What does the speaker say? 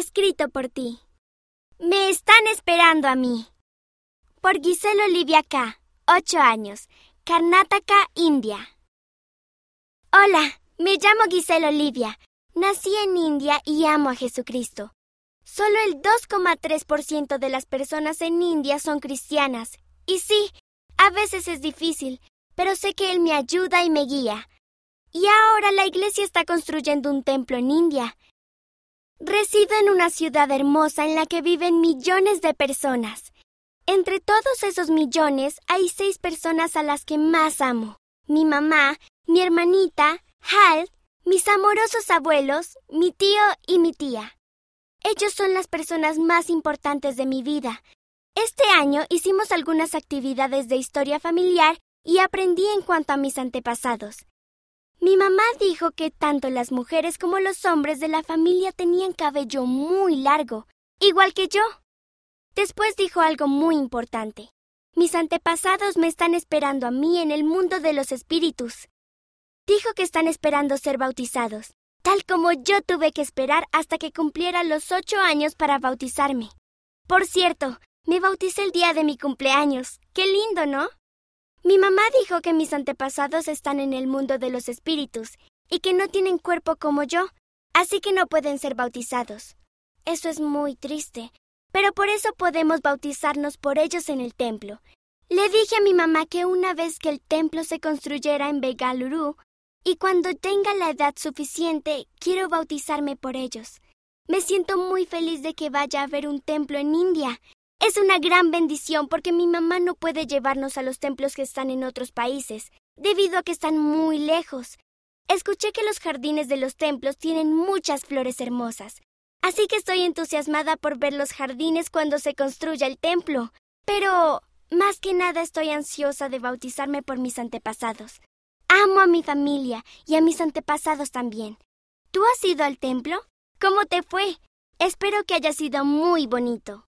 Escrito por ti. Me están esperando a mí. Por Giselle Olivia K., 8 años, Karnataka, India. Hola, me llamo Giselle Olivia. Nací en India y amo a Jesucristo. Solo el 2,3% de las personas en India son cristianas. Y sí, a veces es difícil, pero sé que Él me ayuda y me guía. Y ahora la iglesia está construyendo un templo en India. Resido en una ciudad hermosa en la que viven millones de personas. Entre todos esos millones hay seis personas a las que más amo. Mi mamá, mi hermanita, Hal, mis amorosos abuelos, mi tío y mi tía. Ellos son las personas más importantes de mi vida. Este año hicimos algunas actividades de historia familiar y aprendí en cuanto a mis antepasados. Mi mamá dijo que tanto las mujeres como los hombres de la familia tenían cabello muy largo, igual que yo. Después dijo algo muy importante. Mis antepasados me están esperando a mí en el mundo de los espíritus. Dijo que están esperando ser bautizados, tal como yo tuve que esperar hasta que cumpliera los ocho años para bautizarme. Por cierto, me bauticé el día de mi cumpleaños. Qué lindo, ¿no? Mi mamá dijo que mis antepasados están en el mundo de los espíritus y que no tienen cuerpo como yo, así que no pueden ser bautizados. Eso es muy triste, pero por eso podemos bautizarnos por ellos en el templo. Le dije a mi mamá que una vez que el templo se construyera en Begaluru, y cuando tenga la edad suficiente, quiero bautizarme por ellos. Me siento muy feliz de que vaya a haber un templo en India es una gran bendición porque mi mamá no puede llevarnos a los templos que están en otros países, debido a que están muy lejos. Escuché que los jardines de los templos tienen muchas flores hermosas, así que estoy entusiasmada por ver los jardines cuando se construya el templo. Pero, más que nada, estoy ansiosa de bautizarme por mis antepasados. Amo a mi familia y a mis antepasados también. ¿Tú has ido al templo? ¿Cómo te fue? Espero que haya sido muy bonito.